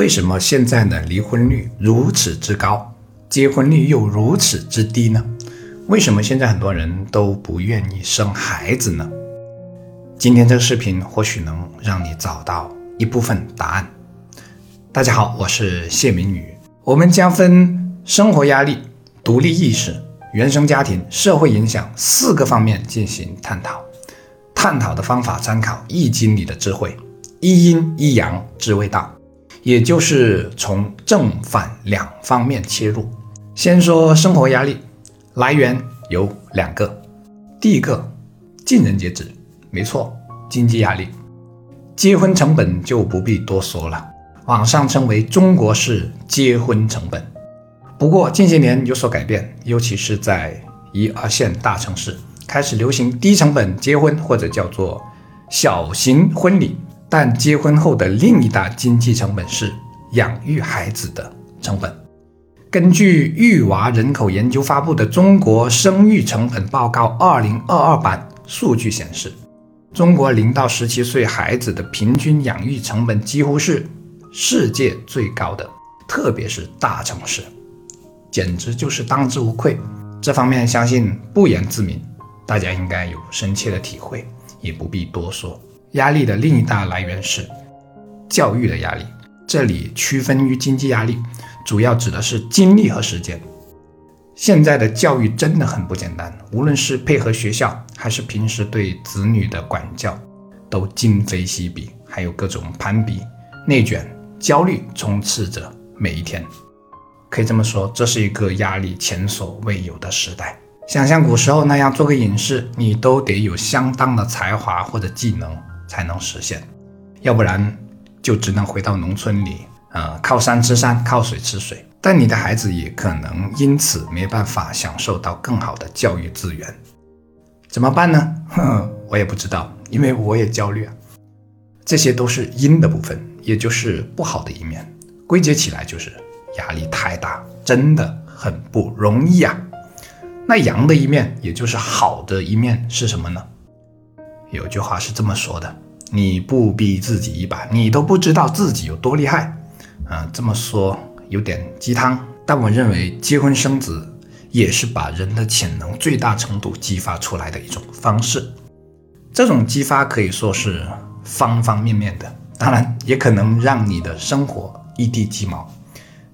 为什么现在的离婚率如此之高，结婚率又如此之低呢？为什么现在很多人都不愿意生孩子呢？今天这个视频或许能让你找到一部分答案。大家好，我是谢明宇，我们将分生活压力、独立意识、原生家庭、社会影响四个方面进行探讨。探讨的方法参考《易经》里的智慧，一阴一阳之谓道。也就是从正反两方面切入。先说生活压力来源有两个，第一个尽人皆知，没错，经济压力。结婚成本就不必多说了，网上称为中国式结婚成本。不过近些年有所改变，尤其是在一二线大城市，开始流行低成本结婚或者叫做小型婚礼。但结婚后的另一大经济成本是养育孩子的成本。根据育娃人口研究发布的《中国生育成本报告（二零二二版）》数据显示，中国零到十七岁孩子的平均养育成本几乎是世界最高的，特别是大城市，简直就是当之无愧。这方面相信不言自明，大家应该有深切的体会，也不必多说。压力的另一大来源是教育的压力，这里区分于经济压力，主要指的是精力和时间。现在的教育真的很不简单，无论是配合学校，还是平时对子女的管教，都今非昔比，还有各种攀比、内卷、焦虑充斥着每一天。可以这么说，这是一个压力前所未有的时代。想像古时候那样做个隐士，你都得有相当的才华或者技能。才能实现，要不然就只能回到农村里，呃，靠山吃山，靠水吃水。但你的孩子也可能因此没办法享受到更好的教育资源，怎么办呢？哼，我也不知道，因为我也焦虑啊。这些都是阴的部分，也就是不好的一面。归结起来就是压力太大，真的很不容易啊。那阳的一面，也就是好的一面是什么呢？有句话是这么说的：“你不逼自己一把，你都不知道自己有多厉害。”啊，这么说有点鸡汤，但我认为结婚生子也是把人的潜能最大程度激发出来的一种方式。这种激发可以说是方方面面的，当然也可能让你的生活一地鸡毛。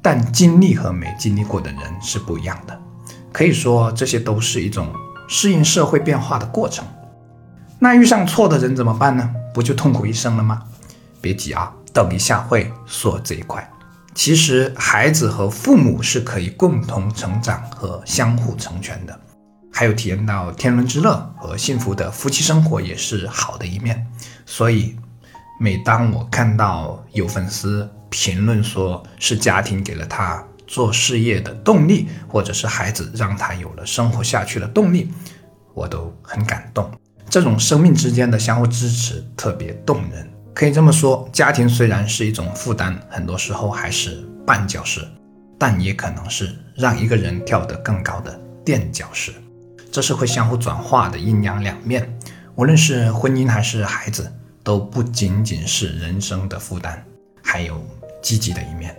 但经历和没经历过的人是不一样的，可以说这些都是一种适应社会变化的过程。那遇上错的人怎么办呢？不就痛苦一生了吗？别急啊，等一下会说这一块。其实孩子和父母是可以共同成长和相互成全的，还有体验到天伦之乐和幸福的夫妻生活也是好的一面。所以，每当我看到有粉丝评论说是家庭给了他做事业的动力，或者是孩子让他有了生活下去的动力，我都很感动。这种生命之间的相互支持特别动人。可以这么说，家庭虽然是一种负担，很多时候还是绊脚石，但也可能是让一个人跳得更高的垫脚石。这是会相互转化的阴阳两面。无论是婚姻还是孩子，都不仅仅是人生的负担，还有积极的一面。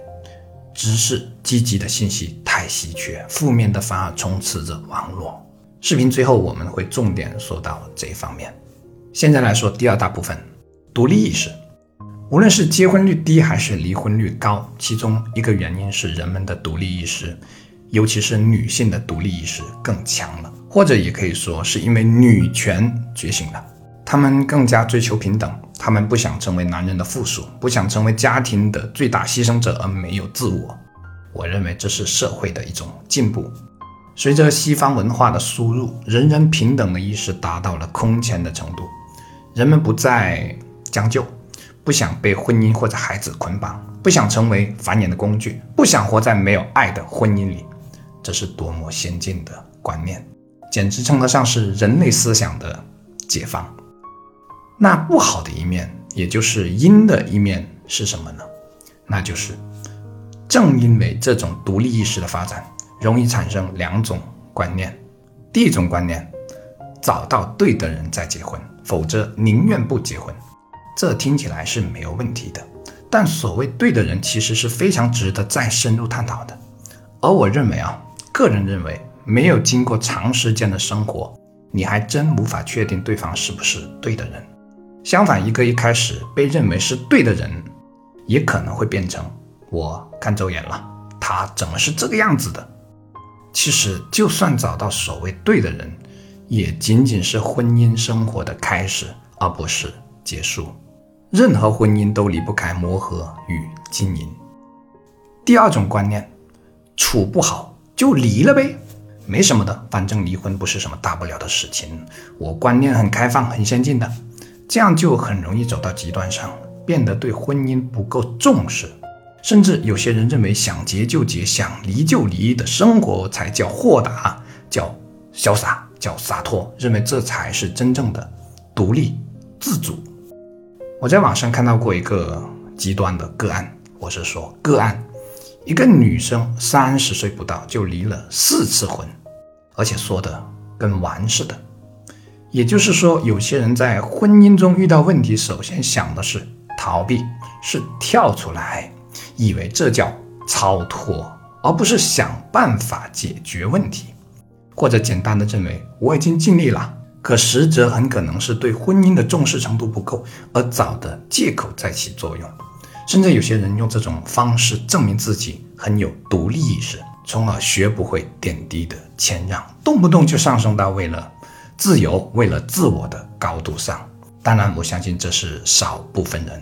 只是积极的信息太稀缺，负面的反而充斥着网络。视频最后我们会重点说到这一方面。现在来说第二大部分，独立意识。无论是结婚率低还是离婚率高，其中一个原因是人们的独立意识，尤其是女性的独立意识更强了，或者也可以说是因为女权觉醒了，她们更加追求平等，她们不想成为男人的附属，不想成为家庭的最大牺牲者而没有自我。我认为这是社会的一种进步。随着西方文化的输入，人人平等的意识达到了空前的程度。人们不再将就，不想被婚姻或者孩子捆绑，不想成为繁衍的工具，不想活在没有爱的婚姻里。这是多么先进的观念，简直称得上是人类思想的解放。那不好的一面，也就是阴的一面是什么呢？那就是正因为这种独立意识的发展。容易产生两种观念，第一种观念，找到对的人再结婚，否则宁愿不结婚。这听起来是没有问题的，但所谓对的人，其实是非常值得再深入探讨的。而我认为啊，个人认为，没有经过长时间的生活，你还真无法确定对方是不是对的人。相反，一个一开始被认为是对的人，也可能会变成我看走眼了，他怎么是这个样子的？其实，就算找到所谓对的人，也仅仅是婚姻生活的开始，而不是结束。任何婚姻都离不开磨合与经营。第二种观念，处不好就离了呗，没什么的，反正离婚不是什么大不了的事情。我观念很开放、很先进的。这样就很容易走到极端上，变得对婚姻不够重视，甚至有些人认为想结就结，想离就离的生活才叫豁达，叫潇洒，叫洒脱，认为这才是真正的独立自主。我在网上看到过一个极端的个案，我是说个案，一个女生三十岁不到就离了四次婚，而且说的跟玩似的。也就是说，有些人在婚姻中遇到问题，首先想的是逃避，是跳出来，以为这叫超脱，而不是想办法解决问题，或者简单的认为我已经尽力了，可实则很可能是对婚姻的重视程度不够，而找的借口在起作用。甚至有些人用这种方式证明自己很有独立意识，从而学不会点滴的谦让，动不动就上升到为了。自由为了自我的高度上，当然我相信这是少部分人。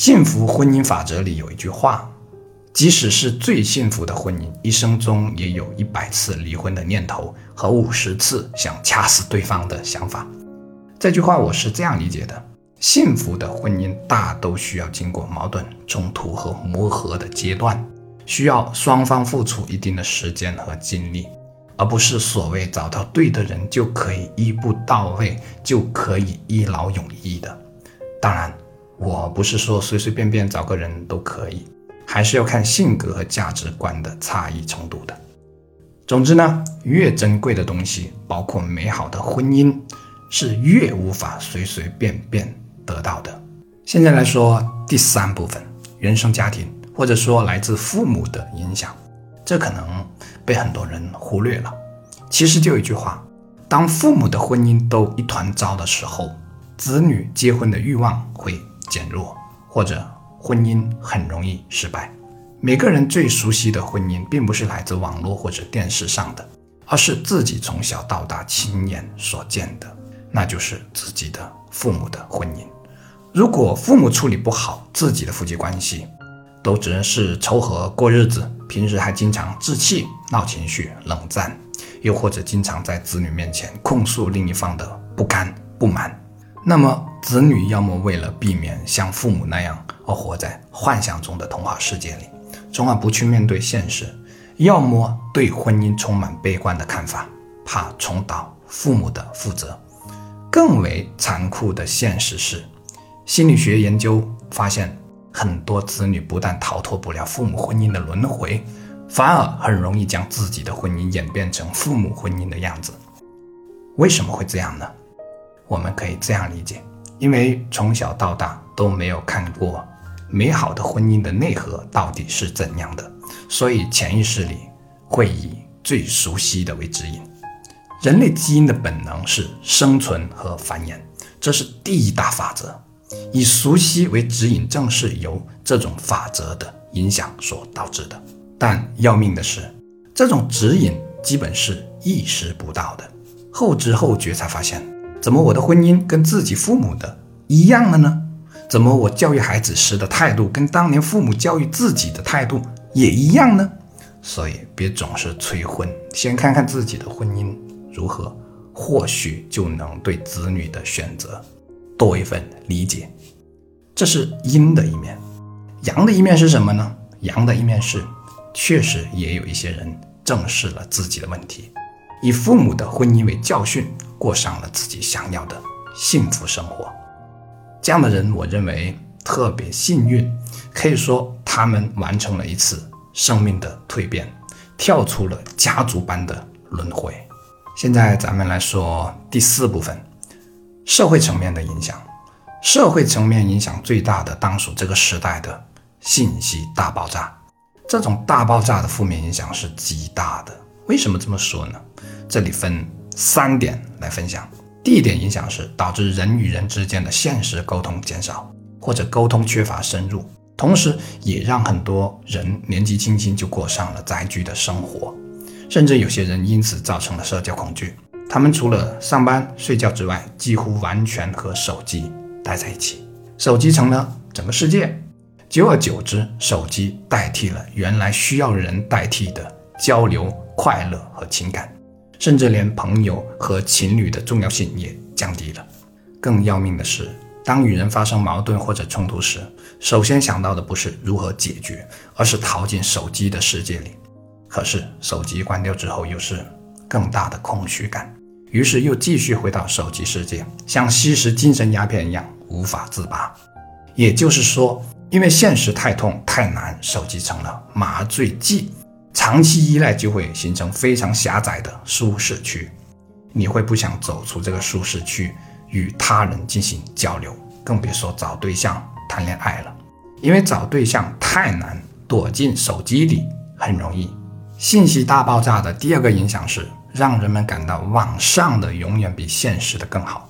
幸福婚姻法则里有一句话：即使是最幸福的婚姻，一生中也有一百次离婚的念头和五十次想掐死对方的想法。这句话我是这样理解的：幸福的婚姻大都需要经过矛盾、冲突和磨合的阶段，需要双方付出一定的时间和精力。而不是所谓找到对的人就可以一步到位，就可以一劳永逸的。当然，我不是说随随便便找个人都可以，还是要看性格和价值观的差异程度的。总之呢，越珍贵的东西，包括美好的婚姻，是越无法随随便便得到的。现在来说第三部分，原生家庭或者说来自父母的影响，这可能。被很多人忽略了。其实就一句话：当父母的婚姻都一团糟的时候，子女结婚的欲望会减弱，或者婚姻很容易失败。每个人最熟悉的婚姻，并不是来自网络或者电视上的，而是自己从小到大亲眼所见的，那就是自己的父母的婚姻。如果父母处理不好自己的夫妻关系，都只能是凑合过日子，平时还经常置气、闹情绪、冷战，又或者经常在子女面前控诉另一方的不甘不满。那么，子女要么为了避免像父母那样而活在幻想中的童话世界里，从而不去面对现实；要么对婚姻充满悲观的看法，怕重蹈父母的覆辙。更为残酷的现实是，心理学研究发现。很多子女不但逃脱不了父母婚姻的轮回，反而很容易将自己的婚姻演变成父母婚姻的样子。为什么会这样呢？我们可以这样理解：因为从小到大都没有看过美好的婚姻的内核到底是怎样的，所以潜意识里会以最熟悉的为指引。人类基因的本能是生存和繁衍，这是第一大法则。以熟悉为指引，正是由这种法则的影响所导致的。但要命的是，这种指引基本是意识不到的，后知后觉才发现，怎么我的婚姻跟自己父母的一样了呢？怎么我教育孩子时的态度跟当年父母教育自己的态度也一样呢？所以别总是催婚，先看看自己的婚姻如何，或许就能对子女的选择。多一份理解，这是阴的一面。阳的一面是什么呢？阳的一面是，确实也有一些人正视了自己的问题，以父母的婚姻为教训，过上了自己想要的幸福生活。这样的人，我认为特别幸运，可以说他们完成了一次生命的蜕变，跳出了家族般的轮回。现在咱们来说第四部分。社会层面的影响，社会层面影响最大的，当属这个时代的信息大爆炸。这种大爆炸的负面影响是极大的。为什么这么说呢？这里分三点来分享。第一点影响是导致人与人之间的现实沟通减少，或者沟通缺乏深入，同时也让很多人年纪轻轻就过上了宅居的生活，甚至有些人因此造成了社交恐惧。他们除了上班睡觉之外，几乎完全和手机。待在一起，手机成了整个世界。久而久之，手机代替了原来需要人代替的交流、快乐和情感，甚至连朋友和情侣的重要性也降低了。更要命的是，当与人发生矛盾或者冲突时，首先想到的不是如何解决，而是逃进手机的世界里。可是手机关掉之后，又是更大的空虚感。于是又继续回到手机世界，像吸食精神鸦片一样无法自拔。也就是说，因为现实太痛太难，手机成了麻醉剂，长期依赖就会形成非常狭窄的舒适区。你会不想走出这个舒适区，与他人进行交流，更别说找对象谈恋爱了。因为找对象太难，躲进手机里很容易。信息大爆炸的第二个影响是。让人们感到网上的永远比现实的更好。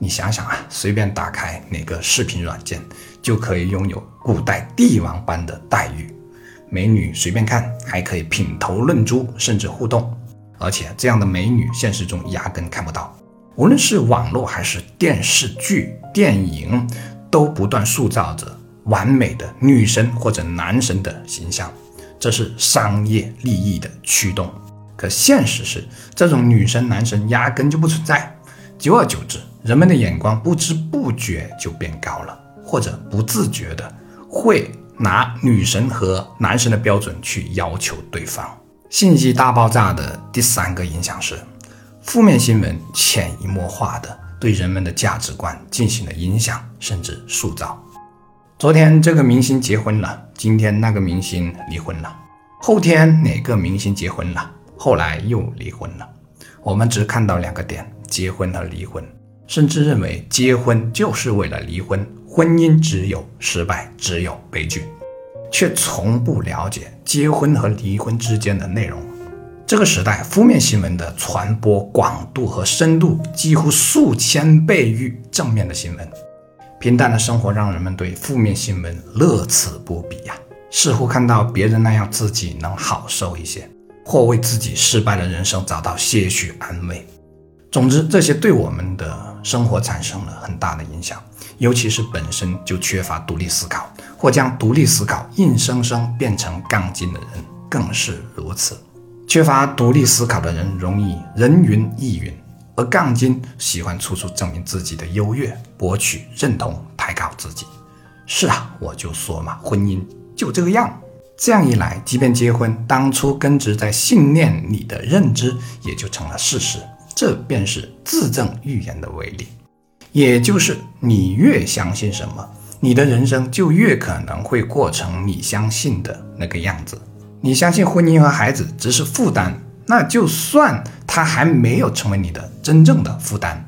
你想想啊，随便打开哪个视频软件，就可以拥有古代帝王般的待遇，美女随便看，还可以品头论足，甚至互动。而且这样的美女，现实中压根看不到。无论是网络还是电视剧、电影，都不断塑造着完美的女神或者男神的形象，这是商业利益的驱动。可现实是，这种女神男神压根就不存在。久而久之，人们的眼光不知不觉就变高了，或者不自觉的会拿女神和男神的标准去要求对方。信息大爆炸的第三个影响是，负面新闻潜移默化的对人们的价值观进行了影响，甚至塑造。昨天这个明星结婚了，今天那个明星离婚了，后天哪个明星结婚了？后来又离婚了，我们只看到两个点：结婚和离婚，甚至认为结婚就是为了离婚，婚姻只有失败，只有悲剧，却从不了解结婚和离婚之间的内容。这个时代，负面新闻的传播广度和深度几乎数千倍于正面的新闻。平淡的生活让人们对负面新闻乐此不彼呀，似乎看到别人那样，自己能好受一些。或为自己失败的人生找到些许安慰。总之，这些对我们的生活产生了很大的影响，尤其是本身就缺乏独立思考，或将独立思考硬生生变成杠精的人更是如此。缺乏独立思考的人容易人云亦云，而杠精喜欢处处证明自己的优越，博取认同，抬高自己。是啊，我就说嘛，婚姻就这个样。这样一来，即便结婚，当初根植在信念里的认知也就成了事实。这便是自证预言的威力，也就是你越相信什么，你的人生就越可能会过成你相信的那个样子。你相信婚姻和孩子只是负担，那就算他还没有成为你的真正的负担，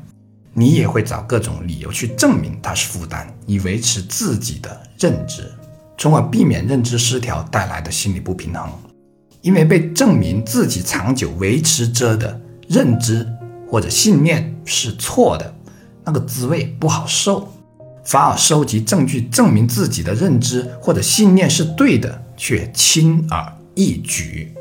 你也会找各种理由去证明他是负担，以维持自己的认知。从而避免认知失调带来的心理不平衡，因为被证明自己长久维持着的认知或者信念是错的，那个滋味不好受，反而收集证据证明自己的认知或者信念是对的，却轻而易举。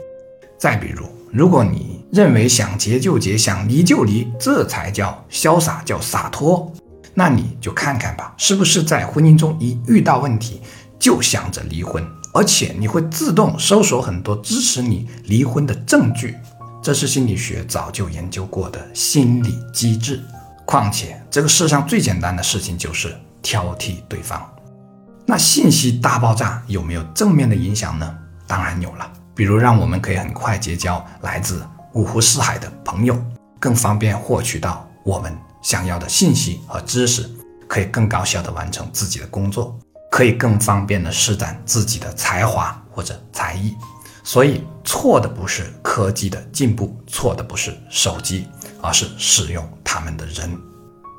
再比如，如果你认为想结就结，想离就离，这才叫潇洒，叫洒脱，那你就看看吧，是不是在婚姻中一遇到问题？就想着离婚，而且你会自动搜索很多支持你离婚的证据，这是心理学早就研究过的心理机制。况且，这个世上最简单的事情就是挑剔对方。那信息大爆炸有没有正面的影响呢？当然有了，比如让我们可以很快结交来自五湖四海的朋友，更方便获取到我们想要的信息和知识，可以更高效地完成自己的工作。可以更方便地施展自己的才华或者才艺，所以错的不是科技的进步，错的不是手机，而是使用他们的人。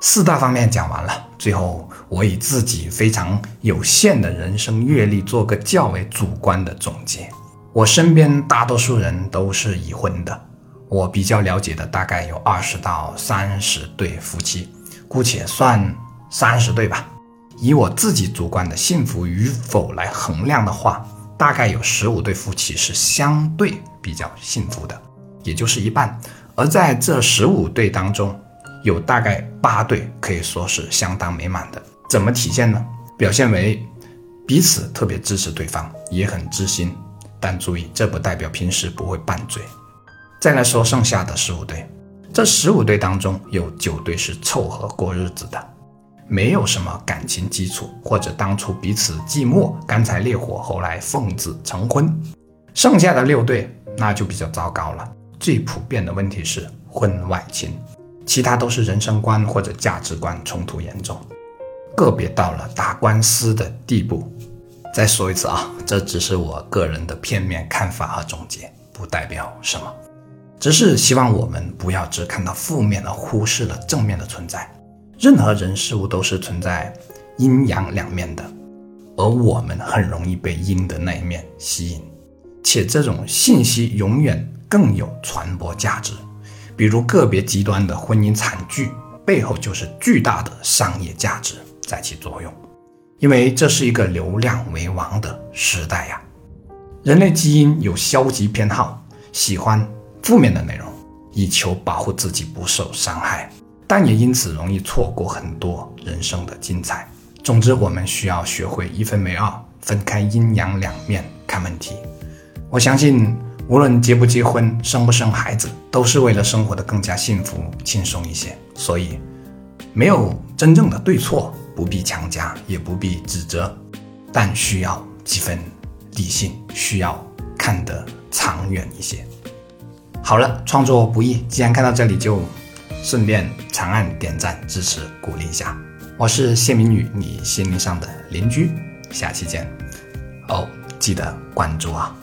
四大方面讲完了，最后我以自己非常有限的人生阅历做个较为主观的总结。我身边大多数人都是已婚的，我比较了解的大概有二十到三十对夫妻，姑且算三十对吧。以我自己主观的幸福与否来衡量的话，大概有十五对夫妻是相对比较幸福的，也就是一半。而在这十五对当中，有大概八对可以说是相当美满的。怎么体现呢？表现为彼此特别支持对方，也很知心。但注意，这不代表平时不会拌嘴。再来说剩下的十五对，这十五对当中有九对是凑合过日子的。没有什么感情基础，或者当初彼此寂寞，干柴烈火，后来奉子成婚。剩下的六对那就比较糟糕了。最普遍的问题是婚外情，其他都是人生观或者价值观冲突严重，个别到了打官司的地步。再说一次啊，这只是我个人的片面看法和总结，不代表什么，只是希望我们不要只看到负面而忽视了正面的存在。任何人事物都是存在阴阳两面的，而我们很容易被阴的那一面吸引，且这种信息永远更有传播价值。比如个别极端的婚姻惨剧背后就是巨大的商业价值在起作用，因为这是一个流量为王的时代呀。人类基因有消极偏好，喜欢负面的内容，以求保护自己不受伤害。但也因此容易错过很多人生的精彩。总之，我们需要学会一分为二，分开阴阳两面看问题。我相信，无论结不结婚、生不生孩子，都是为了生活的更加幸福、轻松一些。所以，没有真正的对错，不必强加，也不必指责，但需要几分理性，需要看得长远一些。好了，创作不易，既然看到这里就。顺便长按点赞支持鼓励一下，我是谢明宇，你心灵上的邻居，下期见哦，记得关注啊。